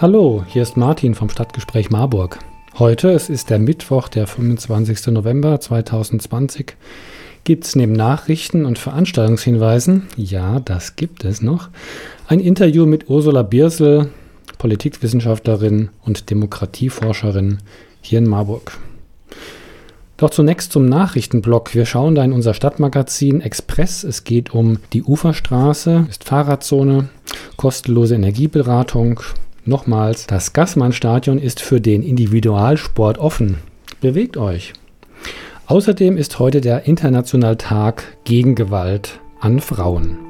Hallo, hier ist Martin vom Stadtgespräch Marburg. Heute, es ist der Mittwoch, der 25. November 2020, gibt es neben Nachrichten und Veranstaltungshinweisen, ja, das gibt es noch, ein Interview mit Ursula Biersel, Politikwissenschaftlerin und Demokratieforscherin hier in Marburg. Doch zunächst zum Nachrichtenblock. Wir schauen da in unser Stadtmagazin Express. Es geht um die Uferstraße, ist Fahrradzone, kostenlose Energieberatung, Nochmals, das Gassmann-Stadion ist für den Individualsport offen. Bewegt euch. Außerdem ist heute der Internationale Tag gegen Gewalt an Frauen.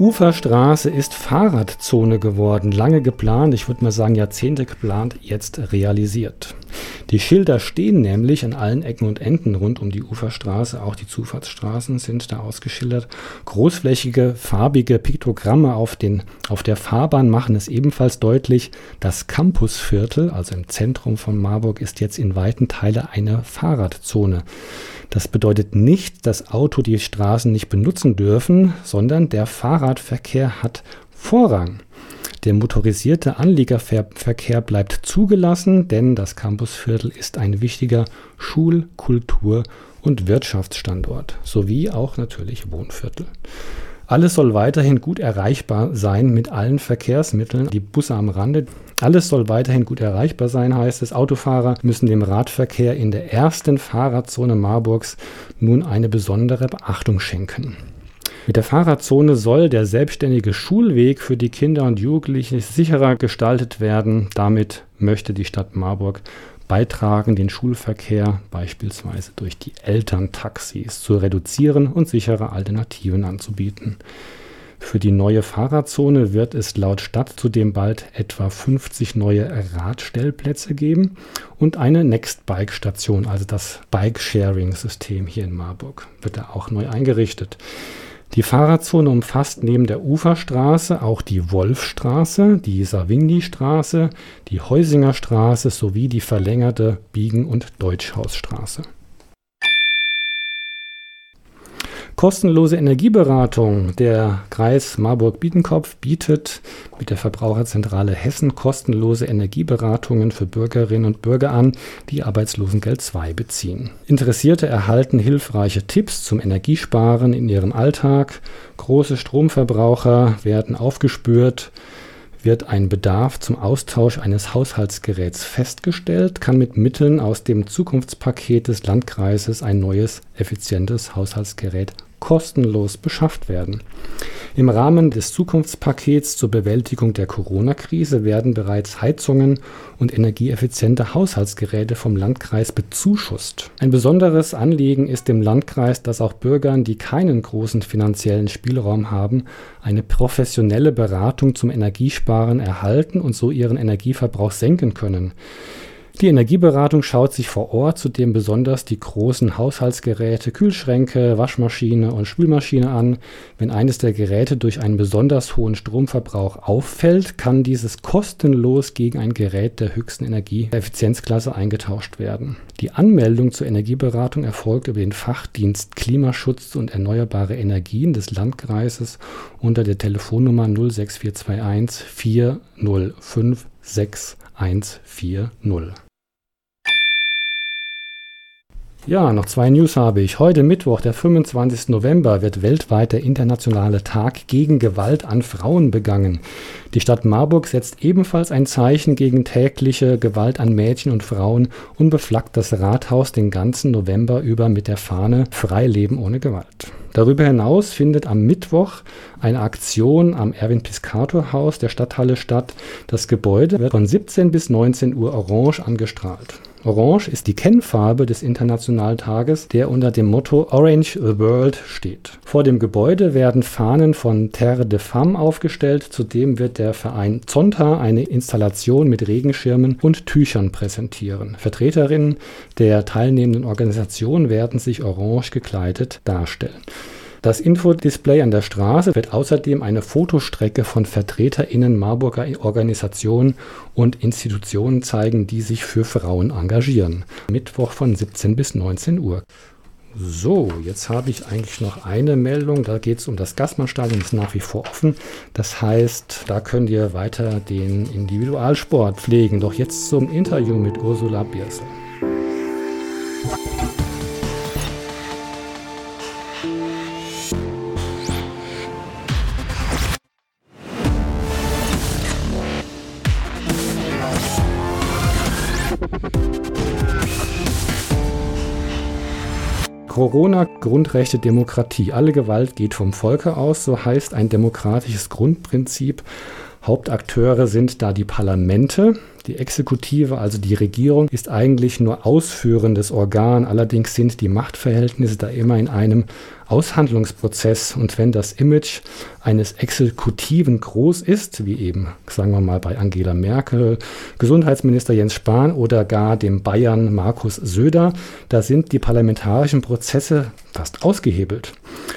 Uferstraße ist Fahrradzone geworden, lange geplant, ich würde mal sagen Jahrzehnte geplant, jetzt realisiert. Die Schilder stehen nämlich an allen Ecken und Enden rund um die Uferstraße, auch die Zufahrtsstraßen sind da ausgeschildert. Großflächige, farbige Piktogramme auf, den, auf der Fahrbahn machen es ebenfalls deutlich, das Campusviertel, also im Zentrum von Marburg, ist jetzt in weiten Teilen eine Fahrradzone. Das bedeutet nicht, dass Auto die Straßen nicht benutzen dürfen, sondern der Fahrradverkehr hat Vorrang. Der motorisierte Anliegerverkehr bleibt zugelassen, denn das Campusviertel ist ein wichtiger Schul-, Kultur- und Wirtschaftsstandort, sowie auch natürlich Wohnviertel. Alles soll weiterhin gut erreichbar sein mit allen Verkehrsmitteln. Die Busse am Rande, alles soll weiterhin gut erreichbar sein, heißt es. Autofahrer müssen dem Radverkehr in der ersten Fahrradzone Marburgs nun eine besondere Beachtung schenken. Mit der Fahrradzone soll der selbstständige Schulweg für die Kinder und Jugendlichen sicherer gestaltet werden. Damit möchte die Stadt Marburg beitragen, den Schulverkehr beispielsweise durch die Elterntaxis zu reduzieren und sichere Alternativen anzubieten. Für die neue Fahrradzone wird es laut Stadt zudem bald etwa 50 neue Radstellplätze geben und eine Nextbike-Station, also das Bike-Sharing-System hier in Marburg, wird da auch neu eingerichtet. Die Fahrradzone umfasst neben der Uferstraße auch die Wolfstraße, die Savigny-Straße, die Heusinger Straße sowie die verlängerte Biegen- und Deutschhausstraße. Kostenlose Energieberatung. Der Kreis Marburg-Biedenkopf bietet mit der Verbraucherzentrale Hessen kostenlose Energieberatungen für Bürgerinnen und Bürger an, die Arbeitslosengeld II beziehen. Interessierte erhalten hilfreiche Tipps zum Energiesparen in ihrem Alltag. Große Stromverbraucher werden aufgespürt wird ein Bedarf zum Austausch eines Haushaltsgeräts festgestellt, kann mit Mitteln aus dem Zukunftspaket des Landkreises ein neues, effizientes Haushaltsgerät kostenlos beschafft werden. Im Rahmen des Zukunftspakets zur Bewältigung der Corona-Krise werden bereits Heizungen und energieeffiziente Haushaltsgeräte vom Landkreis bezuschusst. Ein besonderes Anliegen ist dem Landkreis, dass auch Bürgern, die keinen großen finanziellen Spielraum haben, eine professionelle Beratung zum Energiesparen erhalten und so ihren Energieverbrauch senken können. Die Energieberatung schaut sich vor Ort zudem besonders die großen Haushaltsgeräte, Kühlschränke, Waschmaschine und Spülmaschine an. Wenn eines der Geräte durch einen besonders hohen Stromverbrauch auffällt, kann dieses kostenlos gegen ein Gerät der höchsten Energieeffizienzklasse eingetauscht werden. Die Anmeldung zur Energieberatung erfolgt über den Fachdienst Klimaschutz und erneuerbare Energien des Landkreises unter der Telefonnummer 06421 405 6140. Ja, noch zwei News habe ich. Heute Mittwoch, der 25. November, wird weltweit der internationale Tag gegen Gewalt an Frauen begangen. Die Stadt Marburg setzt ebenfalls ein Zeichen gegen tägliche Gewalt an Mädchen und Frauen und beflaggt das Rathaus den ganzen November über mit der Fahne Frei Leben ohne Gewalt. Darüber hinaus findet am Mittwoch eine Aktion am Erwin Piscator Haus der Stadthalle statt. Das Gebäude wird von 17 bis 19 Uhr orange angestrahlt. Orange ist die Kennfarbe des Internationalen Tages, der unter dem Motto Orange the World steht. Vor dem Gebäude werden Fahnen von Terre de Femme aufgestellt. Zudem wird der Verein Zonta eine Installation mit Regenschirmen und Tüchern präsentieren. Vertreterinnen der teilnehmenden Organisationen werden sich orange gekleidet darstellen. Das Infodisplay an der Straße wird außerdem eine Fotostrecke von VertreterInnen Marburger Organisationen und Institutionen zeigen, die sich für Frauen engagieren. Mittwoch von 17 bis 19 Uhr. So, jetzt habe ich eigentlich noch eine Meldung. Da geht es um das Gastmannstadion, ist nach wie vor offen. Das heißt, da könnt ihr weiter den Individualsport pflegen. Doch jetzt zum Interview mit Ursula Biersel. Corona, Grundrechte, Demokratie. Alle Gewalt geht vom Volke aus, so heißt ein demokratisches Grundprinzip. Hauptakteure sind da die Parlamente. Die Exekutive, also die Regierung, ist eigentlich nur ausführendes Organ. Allerdings sind die Machtverhältnisse da immer in einem Aushandlungsprozess. Und wenn das Image eines Exekutiven groß ist, wie eben, sagen wir mal, bei Angela Merkel, Gesundheitsminister Jens Spahn oder gar dem Bayern Markus Söder, da sind die parlamentarischen Prozesse fast ausgehebelt.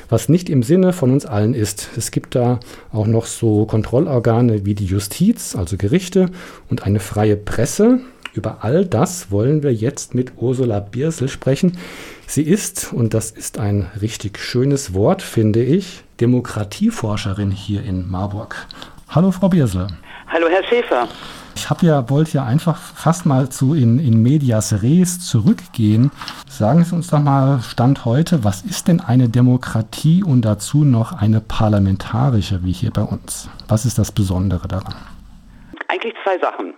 Was nicht im Sinne von uns allen ist. Es gibt da auch noch so Kontrollorgane wie die Justiz, also Gerichte, und eine freie Presse. Über all das wollen wir jetzt mit Ursula Biersel sprechen. Sie ist, und das ist ein richtig schönes Wort, finde ich, Demokratieforscherin hier in Marburg. Hallo, Frau Biersel. Hallo, Herr Schäfer. Ich habe ja, wollte ja einfach fast mal zu in, in medias res zurückgehen. Sagen Sie uns doch mal, Stand heute, was ist denn eine Demokratie und dazu noch eine parlamentarische wie hier bei uns? Was ist das Besondere daran? Eigentlich zwei Sachen.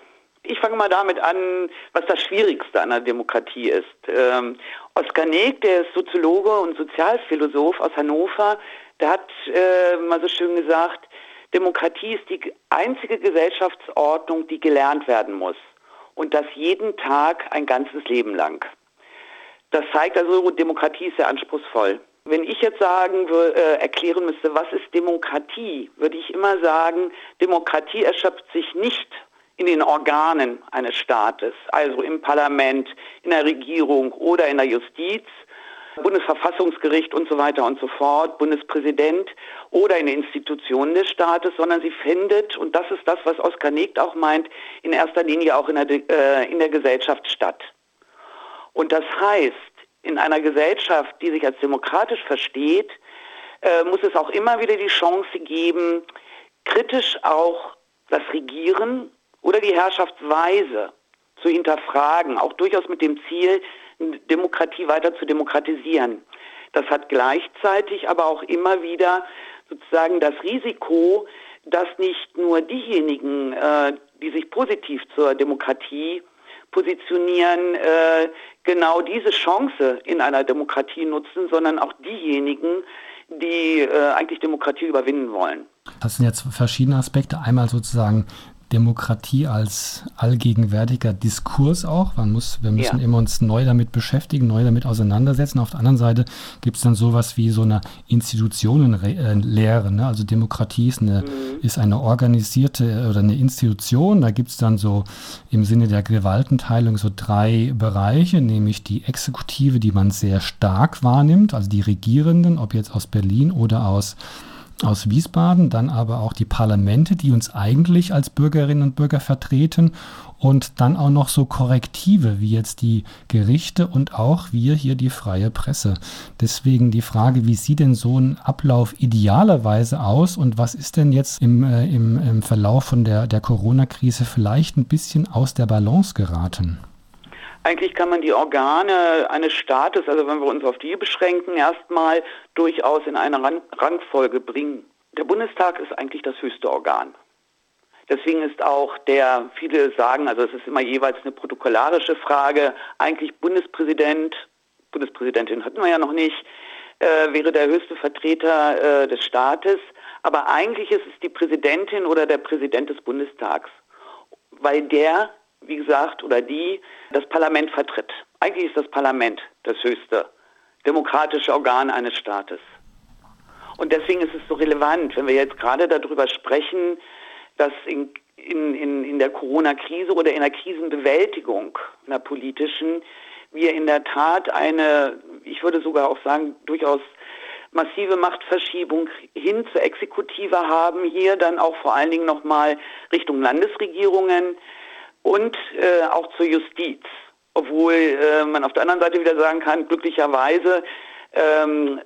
Ich fange mal damit an, was das Schwierigste an der Demokratie ist. Ähm, Oskar Neg, der ist Soziologe und Sozialphilosoph aus Hannover, der hat äh, mal so schön gesagt, Demokratie ist die einzige Gesellschaftsordnung, die gelernt werden muss. Und das jeden Tag ein ganzes Leben lang. Das zeigt also, Demokratie ist sehr anspruchsvoll. Wenn ich jetzt sagen, äh, erklären müsste, was ist Demokratie, würde ich immer sagen, Demokratie erschöpft sich nicht in den Organen eines Staates, also im Parlament, in der Regierung oder in der Justiz, Bundesverfassungsgericht und so weiter und so fort, Bundespräsident oder in den Institutionen des Staates, sondern sie findet, und das ist das, was Oskar Negt auch meint, in erster Linie auch in der, äh, in der Gesellschaft statt. Und das heißt, in einer Gesellschaft, die sich als demokratisch versteht, äh, muss es auch immer wieder die Chance geben, kritisch auch das Regieren oder die Herrschaftsweise zu hinterfragen, auch durchaus mit dem Ziel, Demokratie weiter zu demokratisieren. Das hat gleichzeitig aber auch immer wieder sozusagen das Risiko, dass nicht nur diejenigen, äh, die sich positiv zur Demokratie positionieren, äh, genau diese Chance in einer Demokratie nutzen, sondern auch diejenigen, die äh, eigentlich Demokratie überwinden wollen. Das sind jetzt verschiedene Aspekte. Einmal sozusagen Demokratie als allgegenwärtiger Diskurs auch. Man muss, wir müssen ja. immer uns neu damit beschäftigen, neu damit auseinandersetzen. Auf der anderen Seite gibt es dann sowas wie so eine Institutionenlehre. Ne? Also Demokratie ist eine, mhm. ist eine organisierte oder eine Institution. Da gibt es dann so im Sinne der Gewaltenteilung so drei Bereiche, nämlich die Exekutive, die man sehr stark wahrnimmt, also die Regierenden, ob jetzt aus Berlin oder aus aus Wiesbaden, dann aber auch die Parlamente, die uns eigentlich als Bürgerinnen und Bürger vertreten und dann auch noch so Korrektive wie jetzt die Gerichte und auch wir hier die freie Presse. Deswegen die Frage, wie sieht denn so ein Ablauf idealerweise aus und was ist denn jetzt im, äh, im, im Verlauf von der, der Corona-Krise vielleicht ein bisschen aus der Balance geraten? Eigentlich kann man die Organe eines Staates, also wenn wir uns auf die beschränken, erstmal durchaus in eine Rangfolge bringen. Der Bundestag ist eigentlich das höchste Organ. Deswegen ist auch der, viele sagen, also es ist immer jeweils eine protokollarische Frage, eigentlich Bundespräsident, Bundespräsidentin hatten wir ja noch nicht, äh, wäre der höchste Vertreter äh, des Staates. Aber eigentlich ist es die Präsidentin oder der Präsident des Bundestags, weil der wie gesagt, oder die das Parlament vertritt. Eigentlich ist das Parlament das höchste demokratische Organ eines Staates. Und deswegen ist es so relevant, wenn wir jetzt gerade darüber sprechen, dass in, in, in, der Corona-Krise oder in der Krisenbewältigung, einer politischen, wir in der Tat eine, ich würde sogar auch sagen, durchaus massive Machtverschiebung hin zur Exekutive haben, hier dann auch vor allen Dingen nochmal Richtung Landesregierungen und äh, auch zur Justiz. Obwohl äh, man auf der anderen Seite wieder sagen kann, glücklicherweise ähm,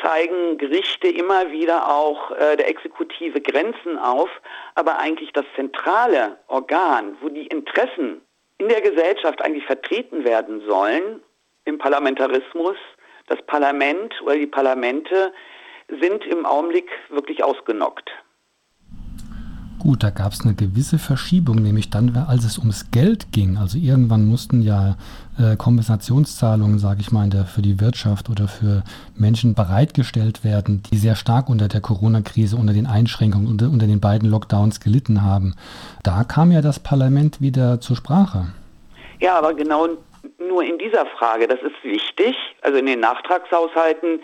zeigen Gerichte immer wieder auch äh, der Exekutive Grenzen auf, aber eigentlich das zentrale Organ, wo die Interessen in der Gesellschaft eigentlich vertreten werden sollen, im Parlamentarismus, das Parlament oder die Parlamente sind im Augenblick wirklich ausgenockt. Gut, da gab es eine gewisse Verschiebung, nämlich dann, als es ums Geld ging. Also irgendwann mussten ja äh, Kompensationszahlungen, sage ich mal, der, für die Wirtschaft oder für Menschen bereitgestellt werden, die sehr stark unter der Corona-Krise, unter den Einschränkungen, unter, unter den beiden Lockdowns gelitten haben. Da kam ja das Parlament wieder zur Sprache. Ja, aber genau nur in dieser Frage, das ist wichtig, also in den Nachtragshaushalten,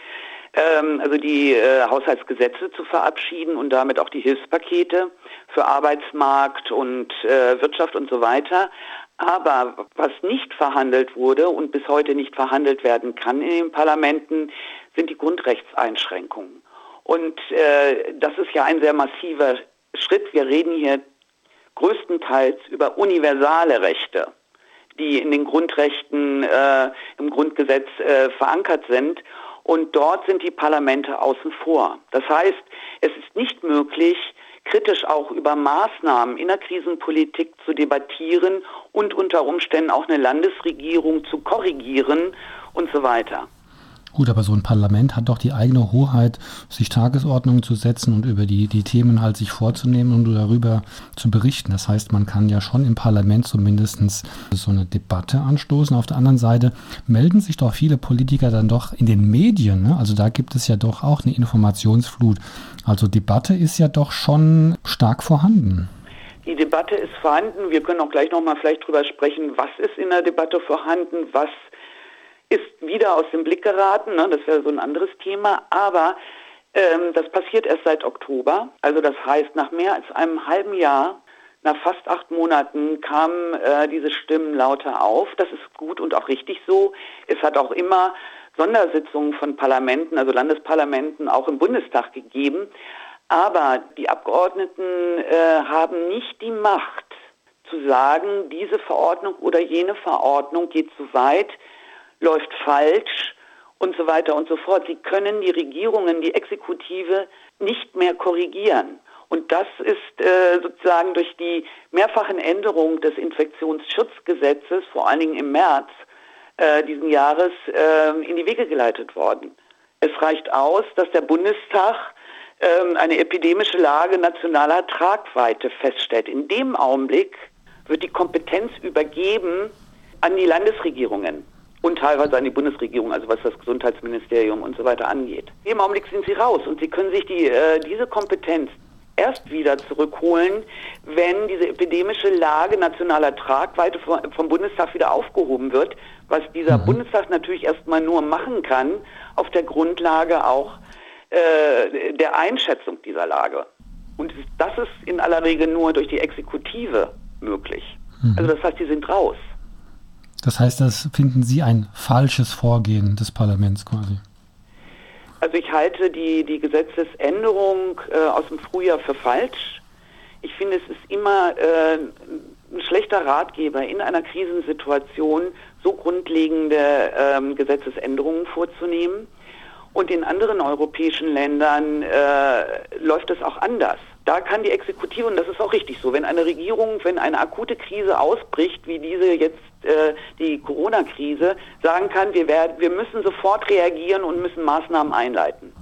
ähm, also die äh, Haushaltsgesetze zu verabschieden und damit auch die Hilfspakete für Arbeitsmarkt und äh, Wirtschaft und so weiter. Aber was nicht verhandelt wurde und bis heute nicht verhandelt werden kann in den Parlamenten, sind die Grundrechtseinschränkungen. Und äh, das ist ja ein sehr massiver Schritt. Wir reden hier größtenteils über universale Rechte die in den Grundrechten äh, im Grundgesetz äh, verankert sind. Und dort sind die Parlamente außen vor. Das heißt, es ist nicht möglich, kritisch auch über Maßnahmen in der Krisenpolitik zu debattieren und unter Umständen auch eine Landesregierung zu korrigieren und so weiter. Gut, aber so ein Parlament hat doch die eigene Hoheit, sich Tagesordnungen zu setzen und über die, die Themen halt sich vorzunehmen und darüber zu berichten. Das heißt, man kann ja schon im Parlament zumindest so eine Debatte anstoßen. Auf der anderen Seite melden sich doch viele Politiker dann doch in den Medien. Ne? Also da gibt es ja doch auch eine Informationsflut. Also Debatte ist ja doch schon stark vorhanden. Die Debatte ist vorhanden. Wir können auch gleich nochmal vielleicht drüber sprechen, was ist in der Debatte vorhanden, was ist wieder aus dem Blick geraten. Ne? Das wäre so ein anderes Thema. Aber ähm, das passiert erst seit Oktober. Also das heißt, nach mehr als einem halben Jahr, nach fast acht Monaten kamen äh, diese Stimmen lauter auf. Das ist gut und auch richtig so. Es hat auch immer Sondersitzungen von Parlamenten, also Landesparlamenten, auch im Bundestag gegeben. Aber die Abgeordneten äh, haben nicht die Macht zu sagen, diese Verordnung oder jene Verordnung geht zu weit, läuft falsch und so weiter und so fort. Sie können die Regierungen, die Exekutive nicht mehr korrigieren. Und das ist äh, sozusagen durch die mehrfachen Änderungen des Infektionsschutzgesetzes, vor allen Dingen im März äh, diesen Jahres, äh, in die Wege geleitet worden. Es reicht aus, dass der Bundestag ähm, eine epidemische Lage nationaler Tragweite feststellt. In dem Augenblick wird die Kompetenz übergeben an die Landesregierungen und teilweise an die Bundesregierung, also was das Gesundheitsministerium und so weiter angeht. Im Augenblick sind sie raus und sie können sich die, äh, diese Kompetenz erst wieder zurückholen, wenn diese epidemische Lage nationaler Tragweite vom Bundestag wieder aufgehoben wird, was dieser mhm. Bundestag natürlich erstmal nur machen kann, auf der Grundlage auch äh, der Einschätzung dieser Lage. Und das ist in aller Regel nur durch die Exekutive möglich. Mhm. Also das heißt, die sind raus. Das heißt, das finden Sie ein falsches Vorgehen des Parlaments quasi? Also ich halte die, die Gesetzesänderung äh, aus dem Frühjahr für falsch. Ich finde, es ist immer äh, ein schlechter Ratgeber in einer Krisensituation, so grundlegende ähm, Gesetzesänderungen vorzunehmen. Und in anderen europäischen Ländern äh, läuft es auch anders. Da kann die Exekutive, und das ist auch richtig so, wenn eine Regierung, wenn eine akute Krise ausbricht, wie diese jetzt äh, die Corona-Krise, sagen kann, wir, werden, wir müssen sofort reagieren und müssen Maßnahmen einleiten.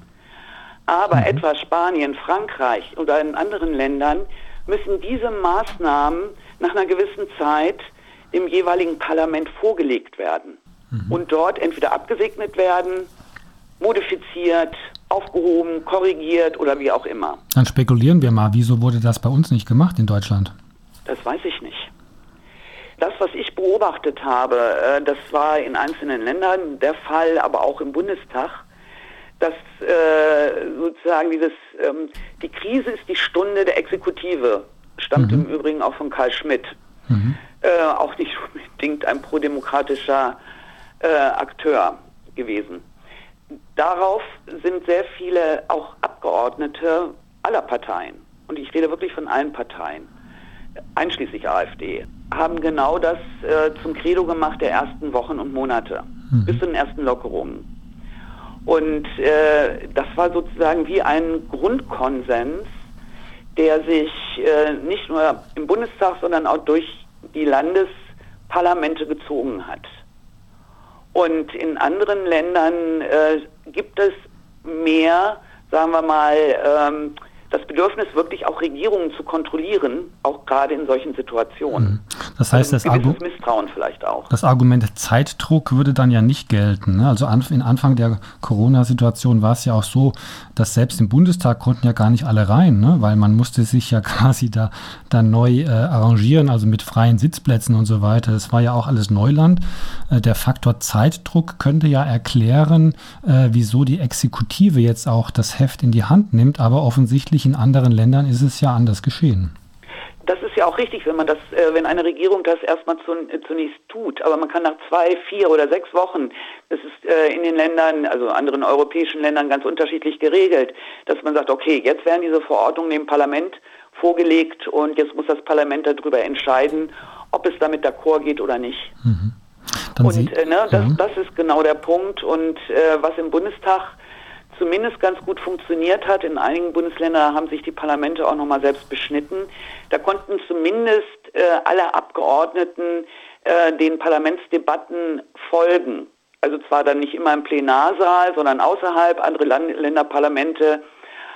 Aber mhm. etwa Spanien, Frankreich oder in anderen Ländern müssen diese Maßnahmen nach einer gewissen Zeit dem jeweiligen Parlament vorgelegt werden mhm. und dort entweder abgesegnet werden, modifiziert, aufgehoben, korrigiert oder wie auch immer. Dann spekulieren wir mal, wieso wurde das bei uns nicht gemacht in Deutschland? Das weiß ich nicht. Das, was ich beobachtet habe, äh, das war in einzelnen Ländern der Fall, aber auch im Bundestag, dass äh, sozusagen dieses, ähm, die Krise ist die Stunde der Exekutive, stammt mhm. im Übrigen auch von Karl Schmidt. Mhm. Äh, auch nicht unbedingt ein prodemokratischer Akteur gewesen. Darauf sind sehr viele auch Abgeordnete aller Parteien, und ich rede wirklich von allen Parteien, einschließlich AfD, haben genau das äh, zum Credo gemacht der ersten Wochen und Monate, mhm. bis zu den ersten Lockerungen. Und äh, das war sozusagen wie ein Grundkonsens, der sich äh, nicht nur im Bundestag, sondern auch durch die Landesparlamente gezogen hat. Und in anderen Ländern äh, gibt es mehr, sagen wir mal, ähm, das Bedürfnis, wirklich auch Regierungen zu kontrollieren, auch gerade in solchen Situationen. Mhm. Das heißt, also das, Argu Misstrauen vielleicht auch. das Argument Zeitdruck würde dann ja nicht gelten. Ne? Also in Anfang der Corona-Situation war es ja auch so, dass selbst im Bundestag konnten ja gar nicht alle rein, ne? weil man musste sich ja quasi da dann neu äh, arrangieren, also mit freien Sitzplätzen und so weiter. Das war ja auch alles Neuland. Äh, der Faktor Zeitdruck könnte ja erklären, äh, wieso die Exekutive jetzt auch das Heft in die Hand nimmt, aber offensichtlich in anderen Ländern ist es ja anders geschehen. Das ist ja auch richtig, wenn man das, äh, wenn eine Regierung das erstmal zunächst tut. Aber man kann nach zwei, vier oder sechs Wochen, das ist äh, in den Ländern, also anderen europäischen Ländern ganz unterschiedlich geregelt, dass man sagt, okay, jetzt werden diese Verordnungen dem Parlament vorgelegt und jetzt muss das Parlament darüber entscheiden, ob es damit d'accord geht oder nicht. Mhm. und äh, ne, das, das ist genau der Punkt. Und äh, was im Bundestag zumindest ganz gut funktioniert hat. In einigen Bundesländern haben sich die Parlamente auch nochmal selbst beschnitten. Da konnten zumindest äh, alle Abgeordneten äh, den Parlamentsdebatten folgen. Also zwar dann nicht immer im Plenarsaal, sondern außerhalb. Andere Land Länderparlamente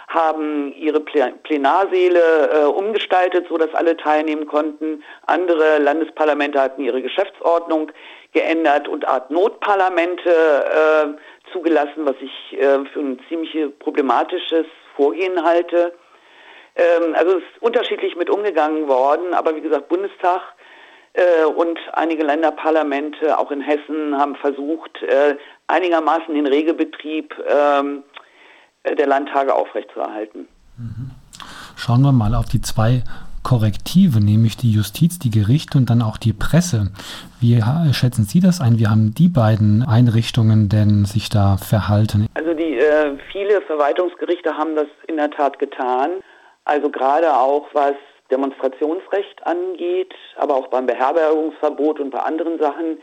haben ihre Plenarsäle äh, umgestaltet, so dass alle teilnehmen konnten. Andere Landesparlamente hatten ihre Geschäftsordnung geändert und Art Notparlamente äh, zugelassen, was ich äh, für ein ziemlich problematisches Vorgehen halte. Ähm, also es ist unterschiedlich mit umgegangen worden, aber wie gesagt, Bundestag äh, und einige Länderparlamente, auch in Hessen, haben versucht, äh, einigermaßen den Regelbetrieb ähm, der Landtage aufrechtzuerhalten. Mhm. Schauen wir mal auf die zwei Korrektive, nämlich die Justiz, die Gerichte und dann auch die Presse. Wie schätzen Sie das ein? Wie haben die beiden Einrichtungen denn sich da verhalten? Also die äh, viele Verwaltungsgerichte haben das in der Tat getan. Also gerade auch was Demonstrationsrecht angeht, aber auch beim Beherbergungsverbot und bei anderen Sachen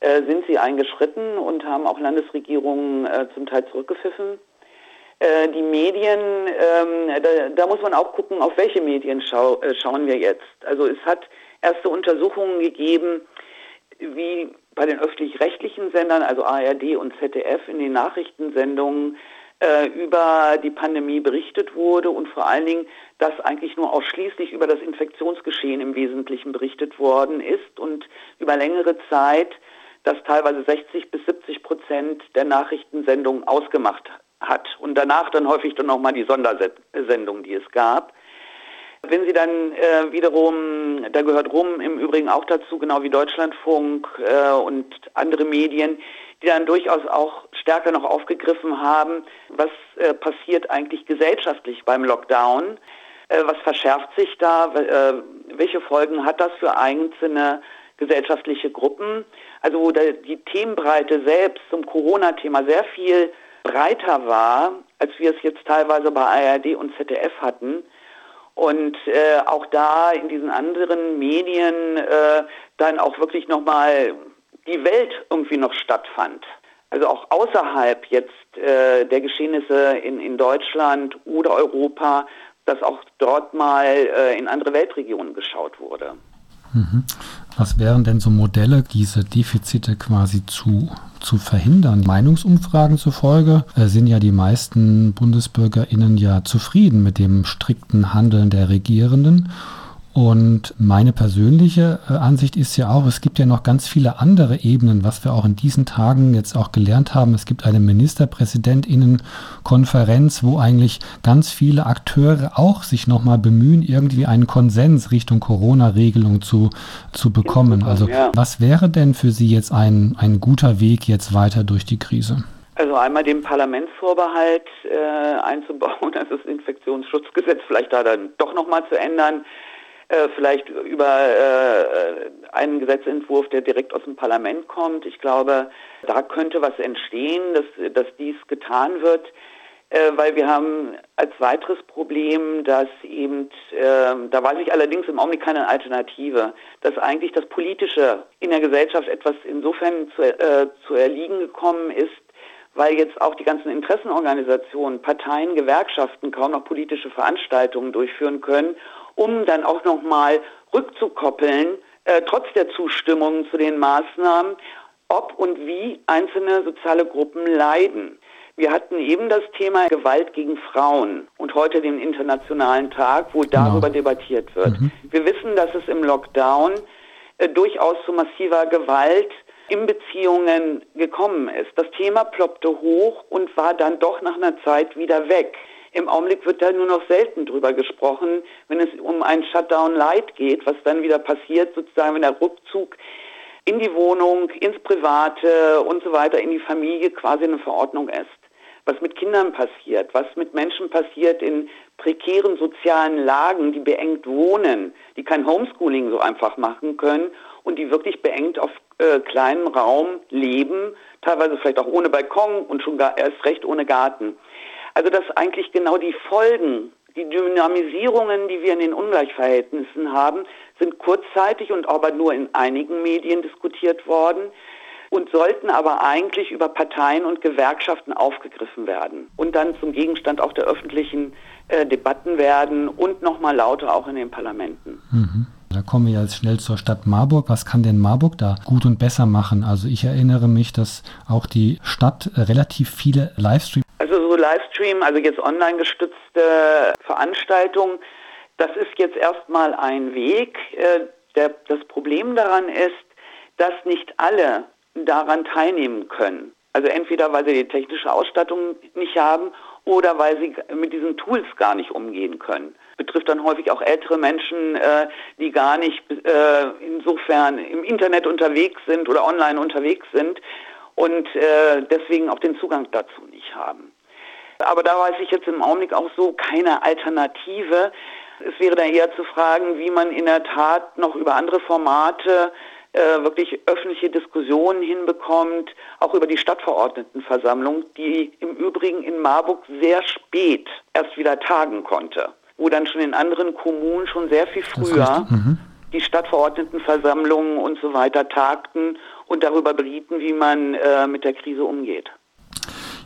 äh, sind sie eingeschritten und haben auch Landesregierungen äh, zum Teil zurückgepfiffen. Äh, die Medien, ähm, da, da, muss man auch gucken, auf welche Medien schau, äh, schauen wir jetzt. Also es hat erste Untersuchungen gegeben, wie bei den öffentlich-rechtlichen Sendern, also ARD und ZDF, in den Nachrichtensendungen äh, über die Pandemie berichtet wurde und vor allen Dingen, dass eigentlich nur ausschließlich über das Infektionsgeschehen im Wesentlichen berichtet worden ist und über längere Zeit dass teilweise 60 bis 70 Prozent der Nachrichtensendungen ausgemacht hat und danach dann häufig dann nochmal die Sondersendung, die es gab. Wenn Sie dann äh, wiederum, da gehört Rum im Übrigen auch dazu, genau wie Deutschlandfunk äh, und andere Medien, die dann durchaus auch stärker noch aufgegriffen haben, was äh, passiert eigentlich gesellschaftlich beim Lockdown, äh, was verschärft sich da, äh, welche Folgen hat das für einzelne gesellschaftliche Gruppen. Also wo die Themenbreite selbst zum Corona-Thema sehr viel breiter war, als wir es jetzt teilweise bei ARD und ZDF hatten. Und äh, auch da in diesen anderen Medien äh, dann auch wirklich nochmal die Welt irgendwie noch stattfand. Also auch außerhalb jetzt äh, der Geschehnisse in, in Deutschland oder Europa, dass auch dort mal äh, in andere Weltregionen geschaut wurde. Mhm. Was wären denn so Modelle, diese Defizite quasi zu, zu verhindern? Meinungsumfragen zufolge äh, sind ja die meisten BundesbürgerInnen ja zufrieden mit dem strikten Handeln der Regierenden. Und meine persönliche äh, Ansicht ist ja auch, es gibt ja noch ganz viele andere Ebenen, was wir auch in diesen Tagen jetzt auch gelernt haben. Es gibt eine Ministerpräsidentinnenkonferenz, wo eigentlich ganz viele Akteure auch sich nochmal bemühen, irgendwie einen Konsens Richtung Corona-Regelung zu, zu bekommen. Also was wäre denn für Sie jetzt ein, ein guter Weg jetzt weiter durch die Krise? Also einmal den Parlamentsvorbehalt äh, einzubauen, also das Infektionsschutzgesetz vielleicht da dann doch nochmal zu ändern äh, vielleicht über äh, einen Gesetzentwurf, der direkt aus dem Parlament kommt. Ich glaube, da könnte was entstehen, dass, dass dies getan wird, äh, weil wir haben als weiteres Problem, dass eben, äh, da weiß ich allerdings im Augenblick keine Alternative, dass eigentlich das Politische in der Gesellschaft etwas insofern zu, äh, zu erliegen gekommen ist, weil jetzt auch die ganzen Interessenorganisationen, Parteien, Gewerkschaften kaum noch politische Veranstaltungen durchführen können um dann auch nochmal rückzukoppeln, äh, trotz der Zustimmung zu den Maßnahmen, ob und wie einzelne soziale Gruppen leiden. Wir hatten eben das Thema Gewalt gegen Frauen und heute den Internationalen Tag, wo genau. darüber genau. debattiert wird. Mhm. Wir wissen, dass es im Lockdown äh, durchaus zu massiver Gewalt in Beziehungen gekommen ist. Das Thema ploppte hoch und war dann doch nach einer Zeit wieder weg. Im Augenblick wird da nur noch selten drüber gesprochen, wenn es um einen Shutdown Light geht, was dann wieder passiert, sozusagen, wenn der Rückzug in die Wohnung, ins Private und so weiter, in die Familie quasi eine Verordnung ist. Was mit Kindern passiert, was mit Menschen passiert in prekären sozialen Lagen, die beengt wohnen, die kein Homeschooling so einfach machen können und die wirklich beengt auf äh, kleinem Raum leben, teilweise vielleicht auch ohne Balkon und schon gar erst recht ohne Garten. Also dass eigentlich genau die Folgen, die Dynamisierungen, die wir in den Ungleichverhältnissen haben, sind kurzzeitig und aber nur in einigen Medien diskutiert worden und sollten aber eigentlich über Parteien und Gewerkschaften aufgegriffen werden und dann zum Gegenstand auch der öffentlichen äh, Debatten werden und nochmal lauter auch in den Parlamenten. Mhm. Da kommen wir jetzt schnell zur Stadt Marburg. Was kann denn Marburg da gut und besser machen? Also ich erinnere mich, dass auch die Stadt relativ viele Livestreams Livestream, also jetzt online gestützte Veranstaltungen, das ist jetzt erstmal ein Weg. Äh, der, das Problem daran ist, dass nicht alle daran teilnehmen können. Also entweder weil sie die technische Ausstattung nicht haben oder weil sie mit diesen Tools gar nicht umgehen können. Betrifft dann häufig auch ältere Menschen, äh, die gar nicht äh, insofern im Internet unterwegs sind oder online unterwegs sind und deswegen auch den Zugang dazu nicht haben. Aber da weiß ich jetzt im Augenblick auch so keine Alternative. Es wäre dann eher zu fragen, wie man in der Tat noch über andere Formate äh, wirklich öffentliche Diskussionen hinbekommt, auch über die Stadtverordnetenversammlung, die im Übrigen in Marburg sehr spät erst wieder tagen konnte, wo dann schon in anderen Kommunen schon sehr viel früher mhm. die Stadtverordnetenversammlungen und so weiter tagten und darüber berieten, wie man äh, mit der Krise umgeht.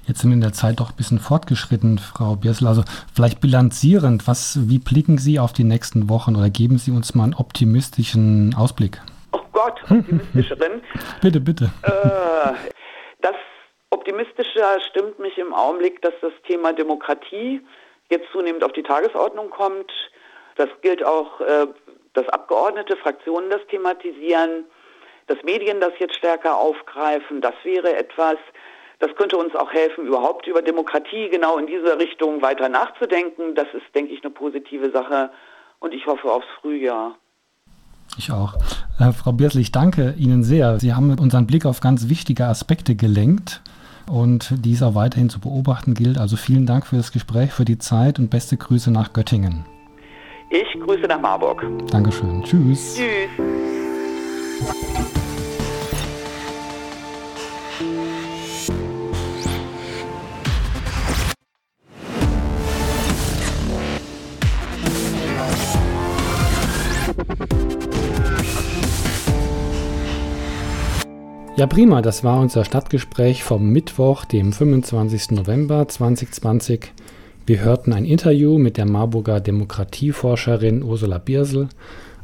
Jetzt sind wir in der Zeit doch ein bisschen fortgeschritten, Frau Biersel. Also vielleicht bilanzierend, was, wie blicken Sie auf die nächsten Wochen oder geben Sie uns mal einen optimistischen Ausblick? Oh Gott, optimistischeren. bitte, bitte. Äh, das Optimistische stimmt mich im Augenblick, dass das Thema Demokratie jetzt zunehmend auf die Tagesordnung kommt. Das gilt auch, äh, dass Abgeordnete, Fraktionen das thematisieren, dass Medien das jetzt stärker aufgreifen. Das wäre etwas, das könnte uns auch helfen, überhaupt über Demokratie genau in dieser Richtung weiter nachzudenken. Das ist, denke ich, eine positive Sache und ich hoffe aufs Frühjahr. Ich auch. Äh, Frau Biersel, ich danke Ihnen sehr. Sie haben unseren Blick auf ganz wichtige Aspekte gelenkt und dies auch weiterhin zu beobachten gilt. Also vielen Dank für das Gespräch, für die Zeit und beste Grüße nach Göttingen. Ich grüße nach Marburg. Dankeschön. Tschüss. Tschüss. Ja, prima, das war unser Stadtgespräch vom Mittwoch, dem 25. November 2020. Wir hörten ein Interview mit der Marburger Demokratieforscherin Ursula Biersel,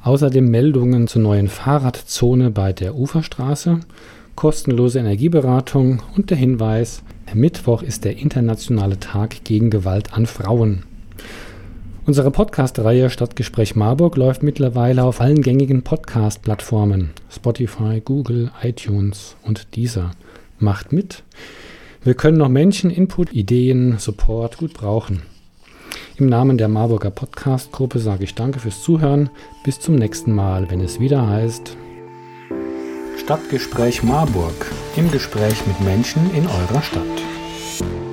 außerdem Meldungen zur neuen Fahrradzone bei der Uferstraße, kostenlose Energieberatung und der Hinweis, Mittwoch ist der internationale Tag gegen Gewalt an Frauen. Unsere Podcast-Reihe Stadtgespräch Marburg läuft mittlerweile auf allen gängigen Podcast-Plattformen Spotify, Google, iTunes und dieser. Macht mit. Wir können noch Menschen, Input, Ideen, Support gut brauchen. Im Namen der Marburger Podcast-Gruppe sage ich danke fürs Zuhören. Bis zum nächsten Mal, wenn es wieder heißt Stadtgespräch Marburg. Im Gespräch mit Menschen in eurer Stadt.